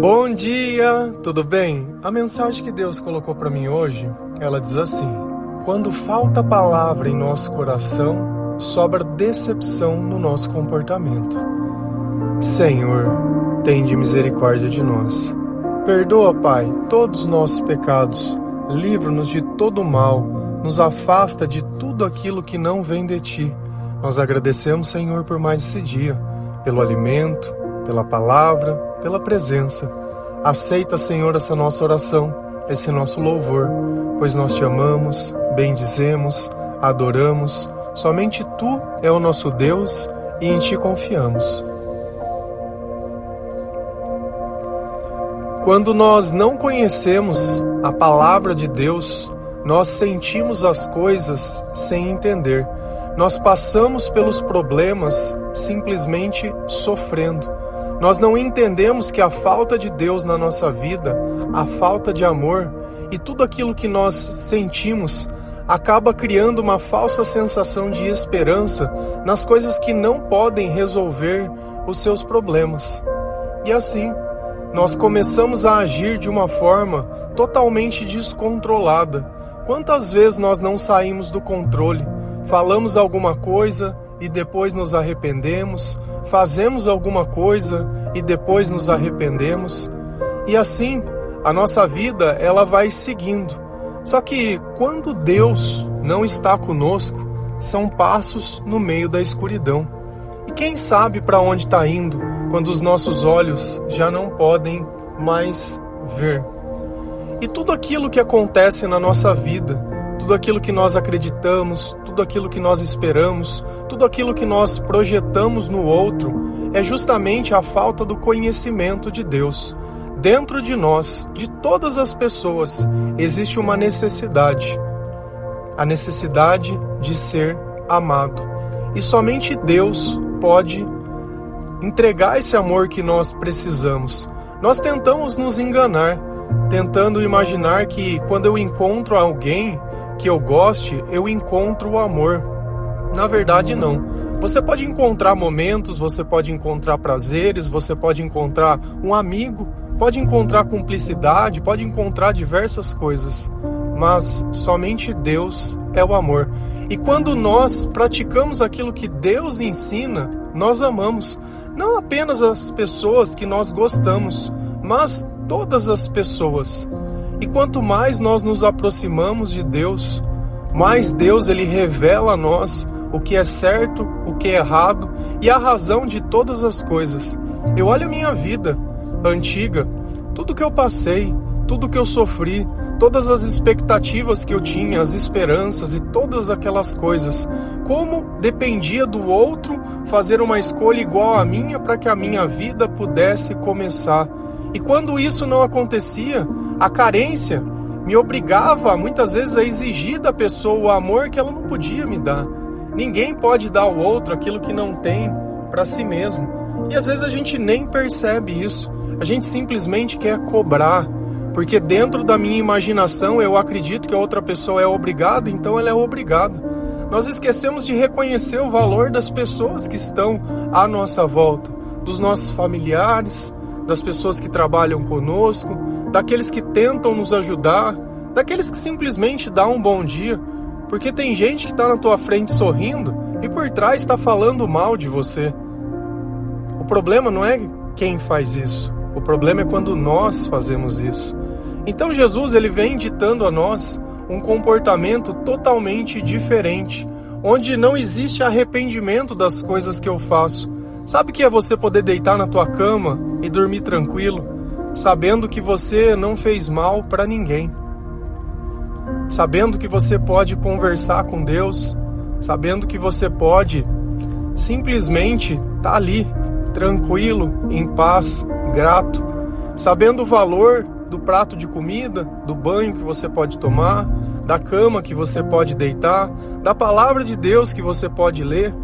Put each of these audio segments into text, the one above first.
Bom dia, tudo bem? A mensagem que Deus colocou para mim hoje, ela diz assim: Quando falta palavra em nosso coração, sobra decepção no nosso comportamento. Senhor, tende misericórdia de nós. Perdoa, Pai, todos os nossos pecados, livra-nos de todo o mal, nos afasta de tudo aquilo que não vem de ti. Nós agradecemos, Senhor, por mais esse dia, pelo alimento, pela palavra, pela presença. Aceita, Senhor, essa nossa oração, esse nosso louvor, pois nós te amamos, bendizemos, adoramos. Somente tu é o nosso Deus e em ti confiamos. Quando nós não conhecemos a palavra de Deus, nós sentimos as coisas sem entender. Nós passamos pelos problemas simplesmente sofrendo. Nós não entendemos que a falta de Deus na nossa vida, a falta de amor e tudo aquilo que nós sentimos acaba criando uma falsa sensação de esperança nas coisas que não podem resolver os seus problemas. E assim, nós começamos a agir de uma forma totalmente descontrolada. Quantas vezes nós não saímos do controle? Falamos alguma coisa, e depois nos arrependemos, fazemos alguma coisa e depois nos arrependemos. E assim, a nossa vida ela vai seguindo. Só que quando Deus não está conosco, são passos no meio da escuridão. E quem sabe para onde está indo quando os nossos olhos já não podem mais ver? E tudo aquilo que acontece na nossa vida, tudo aquilo que nós acreditamos, tudo aquilo que nós esperamos, tudo aquilo que nós projetamos no outro, é justamente a falta do conhecimento de Deus. Dentro de nós, de todas as pessoas, existe uma necessidade. A necessidade de ser amado. E somente Deus pode entregar esse amor que nós precisamos. Nós tentamos nos enganar, tentando imaginar que quando eu encontro alguém, que eu goste, eu encontro o amor. Na verdade, não. Você pode encontrar momentos, você pode encontrar prazeres, você pode encontrar um amigo, pode encontrar cumplicidade, pode encontrar diversas coisas, mas somente Deus é o amor. E quando nós praticamos aquilo que Deus ensina, nós amamos não apenas as pessoas que nós gostamos, mas todas as pessoas. E quanto mais nós nos aproximamos de Deus, mais Deus ele revela a nós o que é certo, o que é errado e a razão de todas as coisas. Eu olho a minha vida antiga, tudo que eu passei, tudo que eu sofri, todas as expectativas que eu tinha, as esperanças e todas aquelas coisas. Como dependia do outro fazer uma escolha igual à minha para que a minha vida pudesse começar. E quando isso não acontecia, a carência me obrigava muitas vezes a exigir da pessoa o amor que ela não podia me dar. Ninguém pode dar ao outro aquilo que não tem para si mesmo. E às vezes a gente nem percebe isso. A gente simplesmente quer cobrar, porque dentro da minha imaginação eu acredito que a outra pessoa é obrigada, então ela é obrigada. Nós esquecemos de reconhecer o valor das pessoas que estão à nossa volta, dos nossos familiares, das pessoas que trabalham conosco, daqueles que tentam nos ajudar, daqueles que simplesmente dão um bom dia, porque tem gente que está na tua frente sorrindo e por trás está falando mal de você. O problema não é quem faz isso, o problema é quando nós fazemos isso. Então Jesus ele vem ditando a nós um comportamento totalmente diferente, onde não existe arrependimento das coisas que eu faço, Sabe que é você poder deitar na tua cama e dormir tranquilo, sabendo que você não fez mal para ninguém. Sabendo que você pode conversar com Deus, sabendo que você pode simplesmente estar tá ali, tranquilo, em paz, grato, sabendo o valor do prato de comida, do banho que você pode tomar, da cama que você pode deitar, da palavra de Deus que você pode ler.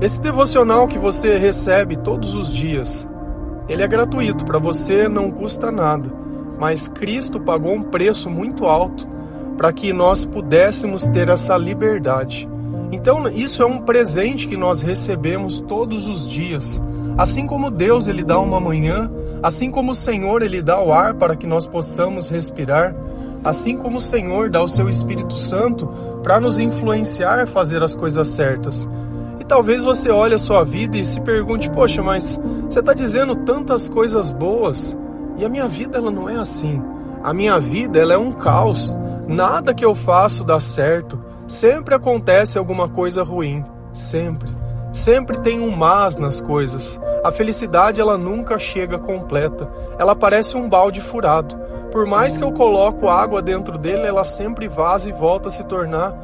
Esse devocional que você recebe todos os dias, ele é gratuito, para você não custa nada, mas Cristo pagou um preço muito alto para que nós pudéssemos ter essa liberdade. Então, isso é um presente que nós recebemos todos os dias. Assim como Deus ele dá uma manhã, Assim como o Senhor ele dá o ar para que nós possamos respirar, assim como o Senhor dá o seu Espírito Santo para nos influenciar a fazer as coisas certas. Talvez você olhe a sua vida e se pergunte: "Poxa, mas você está dizendo tantas coisas boas e a minha vida ela não é assim. A minha vida ela é um caos. Nada que eu faço dá certo. Sempre acontece alguma coisa ruim, sempre. Sempre tem um mas nas coisas. A felicidade ela nunca chega completa. Ela parece um balde furado. Por mais que eu coloco água dentro dele, ela sempre vaza e volta a se tornar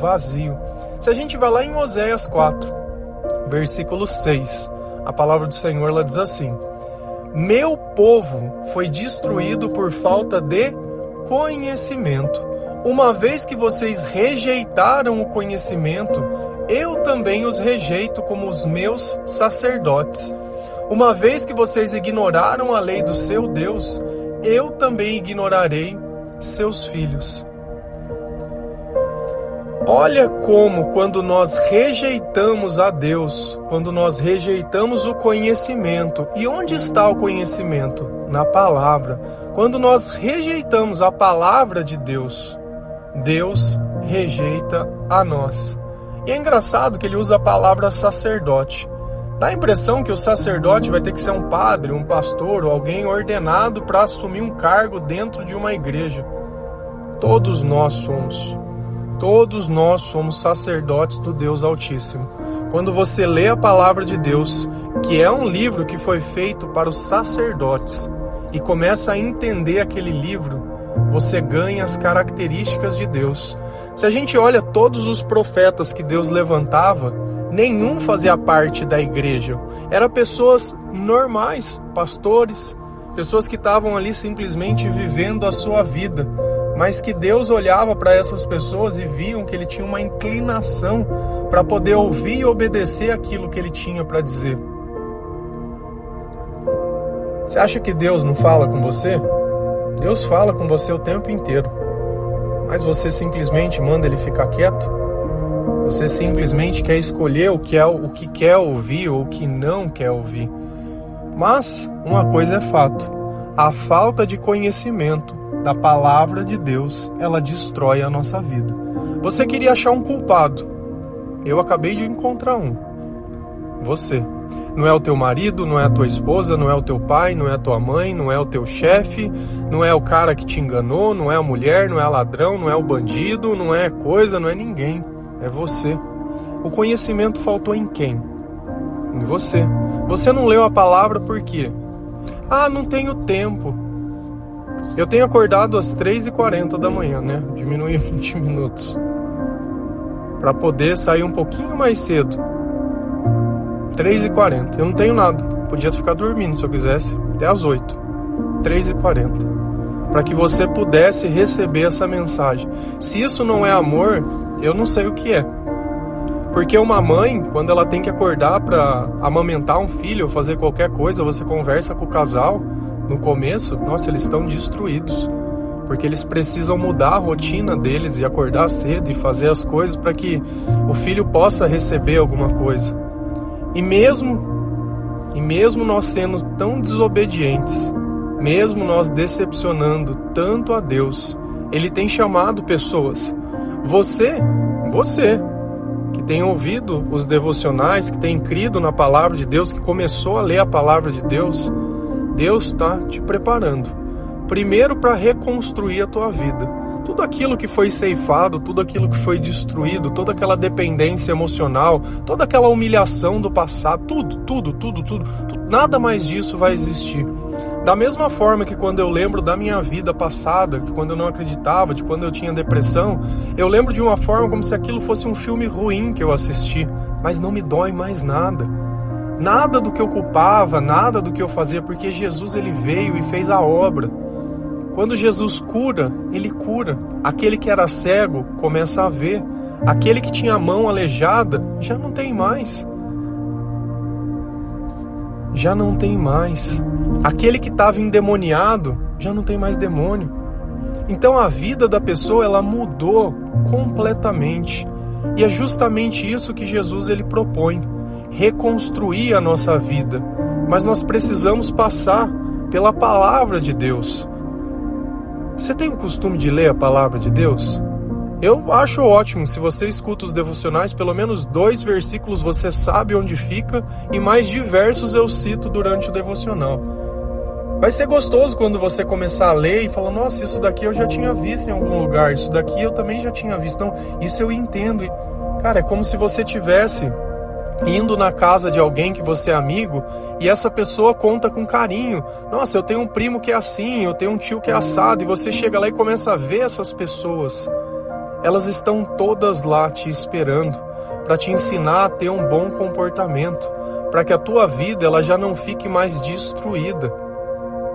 vazio. Se a gente vai lá em Oséias 4, versículo 6, a palavra do Senhor ela diz assim: Meu povo foi destruído por falta de conhecimento. Uma vez que vocês rejeitaram o conhecimento, eu também os rejeito como os meus sacerdotes. Uma vez que vocês ignoraram a lei do seu Deus, eu também ignorarei seus filhos. Olha como, quando nós rejeitamos a Deus, quando nós rejeitamos o conhecimento, e onde está o conhecimento? Na palavra. Quando nós rejeitamos a palavra de Deus, Deus rejeita a nós. E é engraçado que ele usa a palavra sacerdote. Dá a impressão que o sacerdote vai ter que ser um padre, um pastor ou alguém ordenado para assumir um cargo dentro de uma igreja. Todos nós somos. Todos nós somos sacerdotes do Deus Altíssimo. Quando você lê a palavra de Deus, que é um livro que foi feito para os sacerdotes, e começa a entender aquele livro, você ganha as características de Deus. Se a gente olha todos os profetas que Deus levantava, nenhum fazia parte da igreja. Eram pessoas normais, pastores, pessoas que estavam ali simplesmente vivendo a sua vida, mas que Deus olhava para essas pessoas e viam que ele tinha uma inclinação para poder ouvir e obedecer aquilo que ele tinha para dizer. Você acha que Deus não fala com você? Deus fala com você o tempo inteiro. Mas você simplesmente manda ele ficar quieto? Você simplesmente quer escolher o que é o que quer ouvir ou o que não quer ouvir. Mas uma coisa é fato: a falta de conhecimento da palavra de Deus, ela destrói a nossa vida. Você queria achar um culpado. Eu acabei de encontrar um. Você. Não é o teu marido, não é a tua esposa, não é o teu pai, não é a tua mãe, não é o teu chefe, não é o cara que te enganou, não é a mulher, não é ladrão, não é o bandido, não é coisa, não é ninguém. É você. O conhecimento faltou em quem? Em você. Você não leu a palavra por quê? Ah, não tenho tempo. Eu tenho acordado às 3h40 da manhã, né? Diminui 20 minutos. Para poder sair um pouquinho mais cedo 3h40. Eu não tenho nada. Podia ficar dormindo se eu quisesse. Até as 8. 3h40. Para que você pudesse receber essa mensagem. Se isso não é amor, eu não sei o que é. Porque uma mãe, quando ela tem que acordar para amamentar um filho ou fazer qualquer coisa, você conversa com o casal no começo, nossa, eles estão destruídos. Porque eles precisam mudar a rotina deles e acordar cedo e fazer as coisas para que o filho possa receber alguma coisa. E mesmo e mesmo nós sendo tão desobedientes, mesmo nós decepcionando tanto a Deus, ele tem chamado pessoas. Você, você que tem ouvido os devocionais, que tem crido na palavra de Deus, que começou a ler a palavra de Deus, Deus está te preparando. Primeiro para reconstruir a tua vida tudo aquilo que foi ceifado, tudo aquilo que foi destruído, toda aquela dependência emocional, toda aquela humilhação do passado, tudo, tudo, tudo, tudo, tudo nada mais disso vai existir. Da mesma forma que quando eu lembro da minha vida passada, que quando eu não acreditava, de quando eu tinha depressão, eu lembro de uma forma como se aquilo fosse um filme ruim que eu assisti, mas não me dói mais nada. Nada do que eu culpava, nada do que eu fazia, porque Jesus ele veio e fez a obra. Quando Jesus cura, ele cura. Aquele que era cego começa a ver. Aquele que tinha a mão aleijada já não tem mais. Já não tem mais. Aquele que estava endemoniado já não tem mais demônio. Então a vida da pessoa ela mudou completamente. E é justamente isso que Jesus ele propõe, reconstruir a nossa vida. Mas nós precisamos passar pela palavra de Deus. Você tem o costume de ler a palavra de Deus? Eu acho ótimo se você escuta os devocionais, pelo menos dois versículos você sabe onde fica e mais diversos eu cito durante o devocional. Vai ser gostoso quando você começar a ler e falar: Nossa, isso daqui eu já tinha visto em algum lugar, isso daqui eu também já tinha visto. Então, isso eu entendo. Cara, é como se você tivesse indo na casa de alguém que você é amigo e essa pessoa conta com carinho. Nossa, eu tenho um primo que é assim, eu tenho um tio que é assado, e você chega lá e começa a ver essas pessoas. Elas estão todas lá te esperando para te ensinar a ter um bom comportamento, para que a tua vida ela já não fique mais destruída.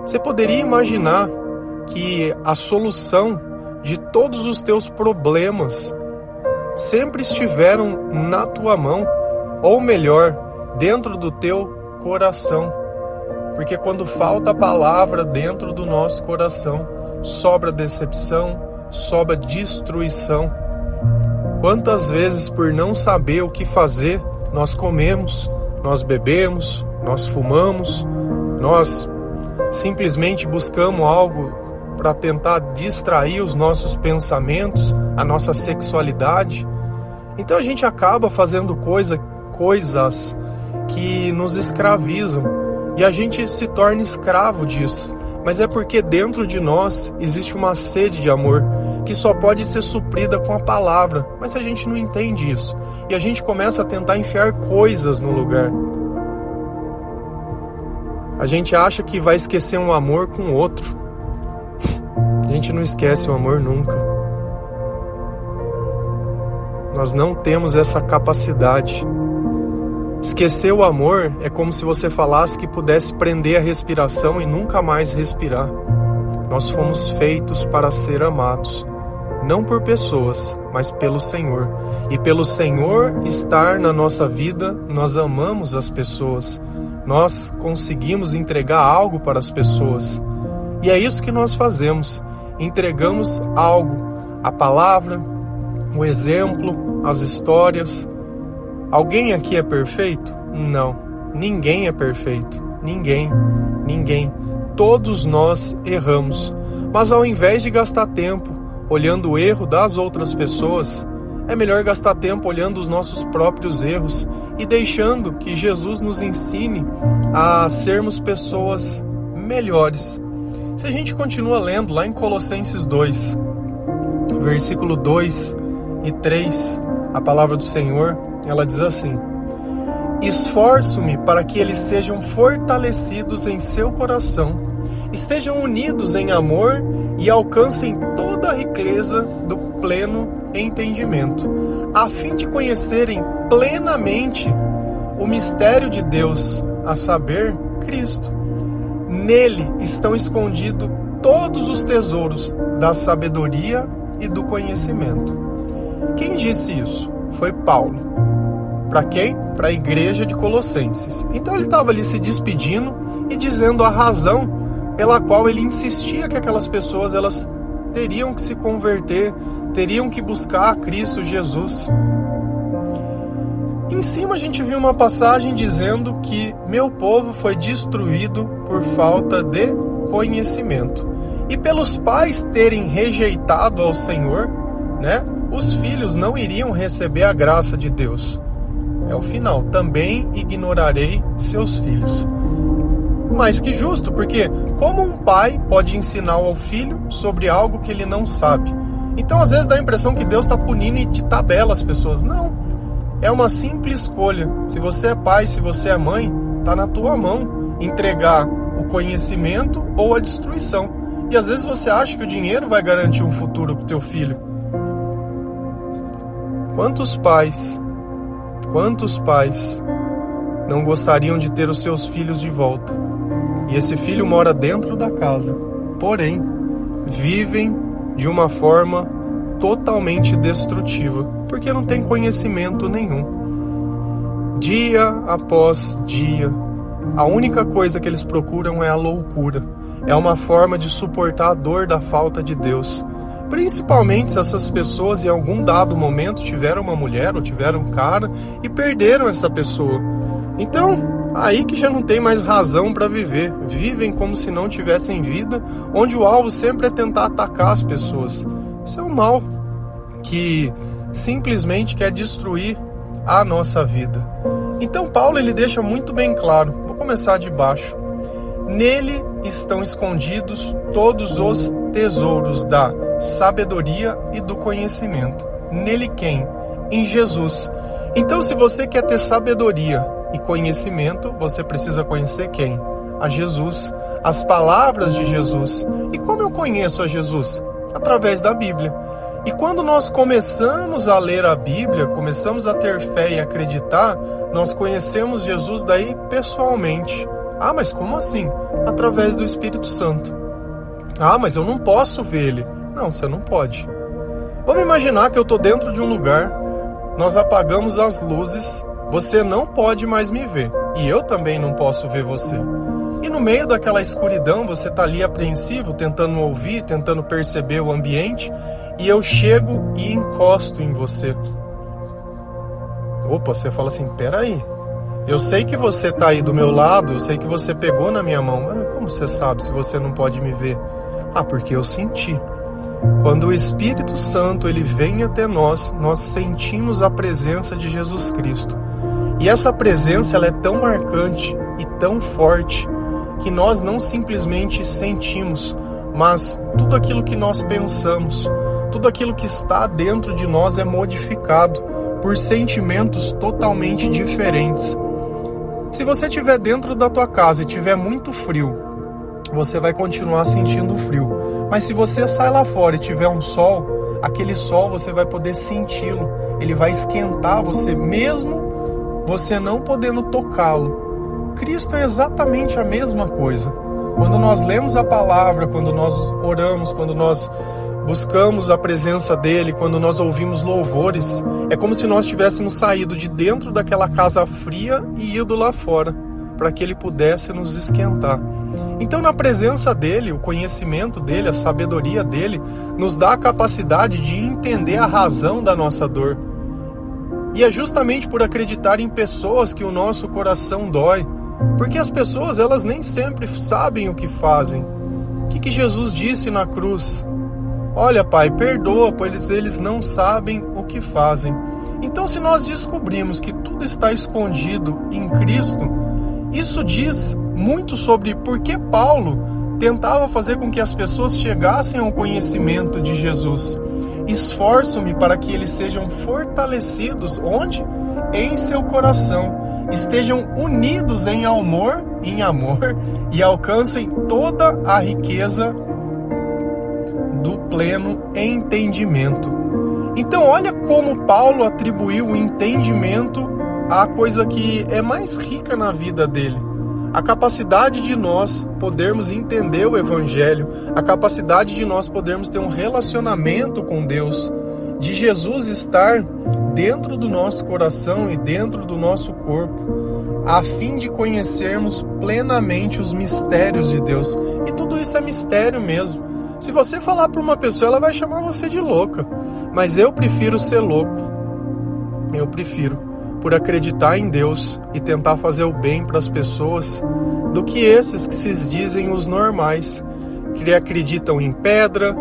Você poderia imaginar que a solução de todos os teus problemas sempre estiveram na tua mão ou melhor, dentro do teu coração. Porque quando falta a palavra dentro do nosso coração, sobra decepção, sobra destruição. Quantas vezes, por não saber o que fazer, nós comemos, nós bebemos, nós fumamos, nós simplesmente buscamos algo para tentar distrair os nossos pensamentos, a nossa sexualidade. Então a gente acaba fazendo coisa coisas que nos escravizam e a gente se torna escravo disso. Mas é porque dentro de nós existe uma sede de amor que só pode ser suprida com a palavra, mas a gente não entende isso e a gente começa a tentar enfiar coisas no lugar. A gente acha que vai esquecer um amor com outro. A gente não esquece o amor nunca. Nós não temos essa capacidade. Esquecer o amor é como se você falasse que pudesse prender a respiração e nunca mais respirar. Nós fomos feitos para ser amados, não por pessoas, mas pelo Senhor. E pelo Senhor estar na nossa vida, nós amamos as pessoas. Nós conseguimos entregar algo para as pessoas. E é isso que nós fazemos. Entregamos algo, a palavra, o exemplo, as histórias, Alguém aqui é perfeito? Não. Ninguém é perfeito. Ninguém. Ninguém. Todos nós erramos. Mas ao invés de gastar tempo olhando o erro das outras pessoas, é melhor gastar tempo olhando os nossos próprios erros e deixando que Jesus nos ensine a sermos pessoas melhores. Se a gente continua lendo lá em Colossenses 2, versículo 2 e 3, a palavra do Senhor ela diz assim: Esforço-me para que eles sejam fortalecidos em seu coração, estejam unidos em amor e alcancem toda a riqueza do pleno entendimento, a fim de conhecerem plenamente o mistério de Deus, a saber, Cristo. Nele estão escondidos todos os tesouros da sabedoria e do conhecimento. Quem disse isso? Foi Paulo. Para quem? Para a igreja de Colossenses. Então ele estava ali se despedindo e dizendo a razão pela qual ele insistia que aquelas pessoas elas teriam que se converter, teriam que buscar a Cristo Jesus. Em cima a gente viu uma passagem dizendo que meu povo foi destruído por falta de conhecimento. E pelos pais terem rejeitado ao Senhor, né? Os filhos não iriam receber a graça de Deus é o final. Também ignorarei seus filhos. Mas que justo, porque como um pai pode ensinar ao filho sobre algo que ele não sabe? Então às vezes dá a impressão que Deus está punindo de tabela as pessoas. Não. É uma simples escolha. Se você é pai, se você é mãe, está na tua mão entregar o conhecimento ou a destruição. E às vezes você acha que o dinheiro vai garantir um futuro para teu filho. Quantos pais Quantos pais não gostariam de ter os seus filhos de volta? E esse filho mora dentro da casa, porém, vivem de uma forma totalmente destrutiva, porque não tem conhecimento nenhum. Dia após dia, a única coisa que eles procuram é a loucura. É uma forma de suportar a dor da falta de Deus. Principalmente se essas pessoas em algum dado momento tiveram uma mulher ou tiveram um cara e perderam essa pessoa. Então, Aí que já não tem mais razão para viver. Vivem como se não tivessem vida, onde o alvo sempre é tentar atacar as pessoas. Isso é um mal que simplesmente quer destruir a nossa vida. Então Paulo ele deixa muito bem claro. Vou começar de baixo. Nele estão escondidos todos os tesouros da sabedoria e do conhecimento. Nele quem? Em Jesus. Então, se você quer ter sabedoria e conhecimento, você precisa conhecer quem? A Jesus, as palavras de Jesus. E como eu conheço a Jesus? Através da Bíblia. E quando nós começamos a ler a Bíblia, começamos a ter fé e acreditar, nós conhecemos Jesus daí pessoalmente. Ah, mas como assim? Através do Espírito Santo. Ah, mas eu não posso ele. Não, você não pode. Vamos imaginar que eu estou dentro de um lugar, nós apagamos as luzes, você não pode mais me ver e eu também não posso ver você. E no meio daquela escuridão, você está ali apreensivo, tentando ouvir, tentando perceber o ambiente, e eu chego e encosto em você. Opa, você fala assim: peraí, eu sei que você está aí do meu lado, eu sei que você pegou na minha mão, mas como você sabe se você não pode me ver? Ah, porque eu senti. Quando o Espírito Santo ele vem até nós, nós sentimos a presença de Jesus Cristo. E essa presença ela é tão marcante e tão forte que nós não simplesmente sentimos, mas tudo aquilo que nós pensamos, tudo aquilo que está dentro de nós é modificado por sentimentos totalmente diferentes. Se você estiver dentro da tua casa e tiver muito frio, você vai continuar sentindo frio. Mas se você sai lá fora e tiver um sol, aquele sol você vai poder senti-lo. Ele vai esquentar você mesmo você não podendo tocá-lo. Cristo é exatamente a mesma coisa. Quando nós lemos a palavra, quando nós oramos, quando nós buscamos a presença dele, quando nós ouvimos louvores, é como se nós tivéssemos saído de dentro daquela casa fria e ido lá fora, para que ele pudesse nos esquentar. Então, na presença dele, o conhecimento dele, a sabedoria dele, nos dá a capacidade de entender a razão da nossa dor. E é justamente por acreditar em pessoas que o nosso coração dói, porque as pessoas elas nem sempre sabem o que fazem. O que, que Jesus disse na cruz? Olha, Pai, perdoa, pois eles não sabem o que fazem. Então, se nós descobrimos que tudo está escondido em Cristo, isso diz muito sobre por que Paulo tentava fazer com que as pessoas chegassem ao conhecimento de Jesus. Esforço-me para que eles sejam fortalecidos onde? Em seu coração, estejam unidos em amor, em amor e alcancem toda a riqueza do pleno entendimento. Então, olha como Paulo atribuiu o entendimento à coisa que é mais rica na vida dele. A capacidade de nós podermos entender o Evangelho, a capacidade de nós podermos ter um relacionamento com Deus, de Jesus estar dentro do nosso coração e dentro do nosso corpo, a fim de conhecermos plenamente os mistérios de Deus. E tudo isso é mistério mesmo. Se você falar para uma pessoa, ela vai chamar você de louca. Mas eu prefiro ser louco. Eu prefiro por acreditar em Deus e tentar fazer o bem para as pessoas do que esses que se dizem os normais, que acreditam em pedra,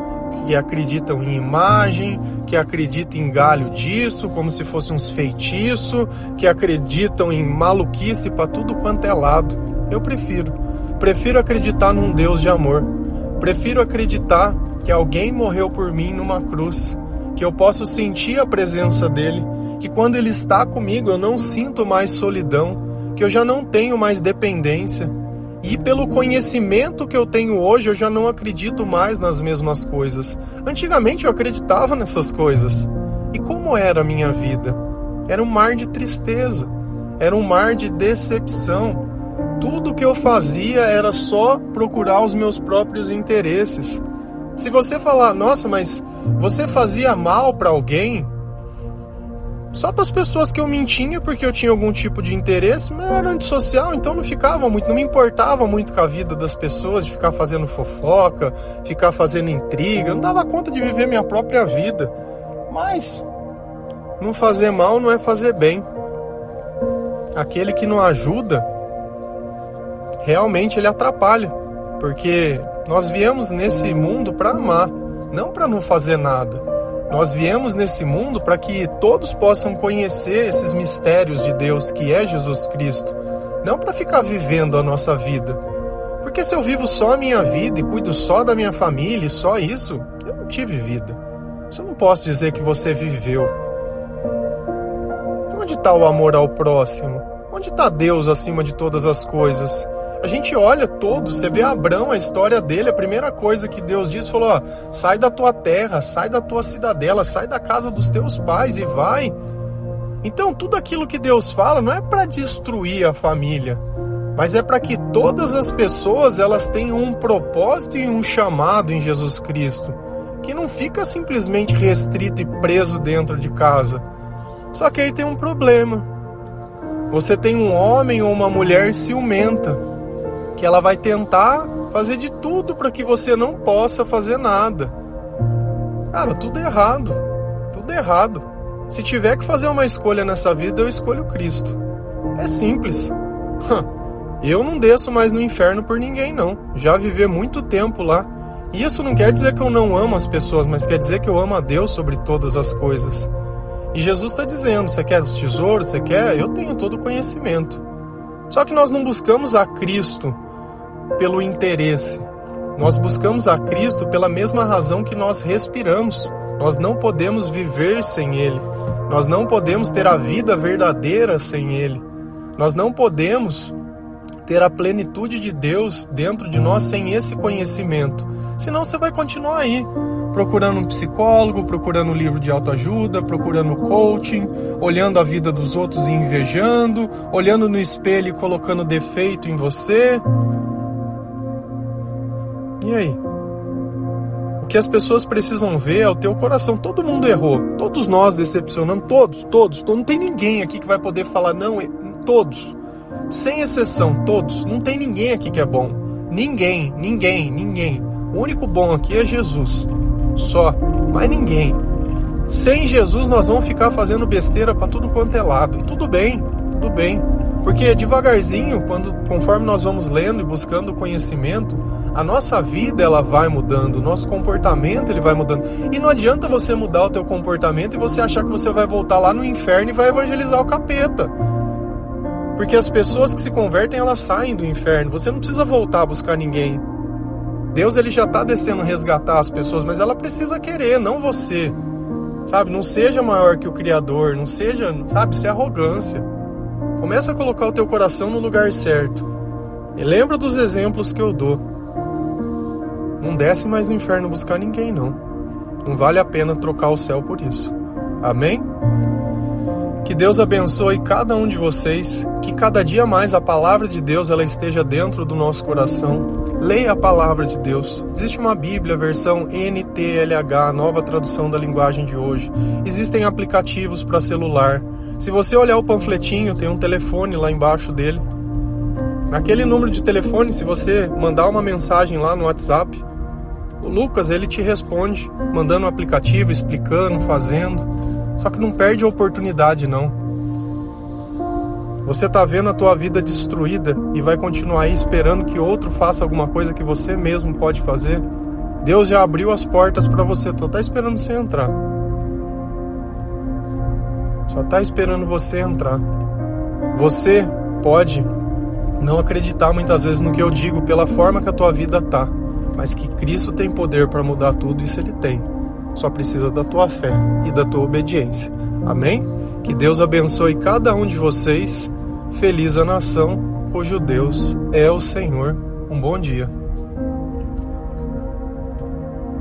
que acreditam em imagem, que acreditam em galho disso, como se fosse uns feitiço, que acreditam em maluquice para tudo quanto é lado. Eu prefiro. Prefiro acreditar num Deus de amor Prefiro acreditar que alguém morreu por mim numa cruz, que eu posso sentir a presença dele, que quando ele está comigo eu não sinto mais solidão, que eu já não tenho mais dependência. E pelo conhecimento que eu tenho hoje, eu já não acredito mais nas mesmas coisas. Antigamente eu acreditava nessas coisas. E como era a minha vida? Era um mar de tristeza, era um mar de decepção, tudo que eu fazia era só procurar os meus próprios interesses. Se você falar, nossa, mas você fazia mal para alguém, só para as pessoas que eu mentia porque eu tinha algum tipo de interesse, mas era antissocial, então não ficava muito, não me importava muito com a vida das pessoas, de ficar fazendo fofoca, ficar fazendo intriga, não dava conta de viver minha própria vida. Mas não fazer mal não é fazer bem. Aquele que não ajuda realmente ele atrapalha, porque nós viemos nesse mundo para amar, não para não fazer nada. Nós viemos nesse mundo para que todos possam conhecer esses mistérios de Deus, que é Jesus Cristo, não para ficar vivendo a nossa vida. Porque se eu vivo só a minha vida e cuido só da minha família e só isso, eu não tive vida. Isso eu não posso dizer que você viveu. Onde está o amor ao próximo? Onde está Deus acima de todas as coisas? A gente olha todos, você vê Abraão, a história dele, a primeira coisa que Deus disse, falou, ó, sai da tua terra, sai da tua cidadela, sai da casa dos teus pais e vai. Então, tudo aquilo que Deus fala não é para destruir a família, mas é para que todas as pessoas elas tenham um propósito e um chamado em Jesus Cristo, que não fica simplesmente restrito e preso dentro de casa. Só que aí tem um problema. Você tem um homem ou uma mulher ciumenta, que ela vai tentar fazer de tudo para que você não possa fazer nada. Cara, tudo errado. Tudo errado. Se tiver que fazer uma escolha nessa vida, eu escolho Cristo. É simples. Eu não desço mais no inferno por ninguém, não. Já vivi muito tempo lá. E isso não quer dizer que eu não amo as pessoas, mas quer dizer que eu amo a Deus sobre todas as coisas. E Jesus está dizendo: você quer os tesouros? Você quer? Eu tenho todo o conhecimento. Só que nós não buscamos a Cristo pelo interesse. Nós buscamos a Cristo pela mesma razão que nós respiramos. Nós não podemos viver sem Ele. Nós não podemos ter a vida verdadeira sem Ele. Nós não podemos ter a plenitude de Deus dentro de nós sem esse conhecimento. Senão você vai continuar aí, procurando um psicólogo, procurando um livro de autoajuda, procurando coaching, olhando a vida dos outros e invejando, olhando no espelho e colocando defeito em você. E aí? O que as pessoas precisam ver é o teu coração. Todo mundo errou. Todos nós decepcionamos. Todos, todos. Não tem ninguém aqui que vai poder falar não. Todos. Sem exceção, todos. Não tem ninguém aqui que é bom. Ninguém, ninguém, ninguém. O único bom aqui é Jesus. Só. Mais ninguém. Sem Jesus nós vamos ficar fazendo besteira para tudo quanto é lado. E tudo bem, tudo bem. Porque devagarzinho, quando conforme nós vamos lendo e buscando conhecimento, a nossa vida ela vai mudando, o nosso comportamento ele vai mudando. E não adianta você mudar o teu comportamento e você achar que você vai voltar lá no inferno e vai evangelizar o capeta. Porque as pessoas que se convertem, elas saem do inferno. Você não precisa voltar a buscar ninguém. Deus ele já está descendo resgatar as pessoas, mas ela precisa querer, não você. Sabe, não seja maior que o criador, não seja, sabe, isso é arrogância. Começa a colocar o teu coração no lugar certo. E lembra dos exemplos que eu dou. Não desce mais no inferno buscar ninguém, não. Não vale a pena trocar o céu por isso. Amém? Que Deus abençoe cada um de vocês, que cada dia mais a palavra de Deus ela esteja dentro do nosso coração. Leia a palavra de Deus. Existe uma Bíblia, versão NTLH, nova tradução da linguagem de hoje. Existem aplicativos para celular. Se você olhar o panfletinho, tem um telefone lá embaixo dele. Naquele número de telefone, se você mandar uma mensagem lá no WhatsApp, o Lucas ele te responde, mandando um aplicativo, explicando, fazendo. Só que não perde a oportunidade não. Você tá vendo a tua vida destruída e vai continuar aí esperando que outro faça alguma coisa que você mesmo pode fazer? Deus já abriu as portas para você, só tá esperando você entrar. Só tá esperando você entrar. Você pode não acreditar muitas vezes no que eu digo pela forma que a tua vida tá mas que Cristo tem poder para mudar tudo, isso ele tem. Só precisa da tua fé e da tua obediência. Amém? Que Deus abençoe cada um de vocês. Feliz a nação cujo Deus é o Senhor. Um bom dia.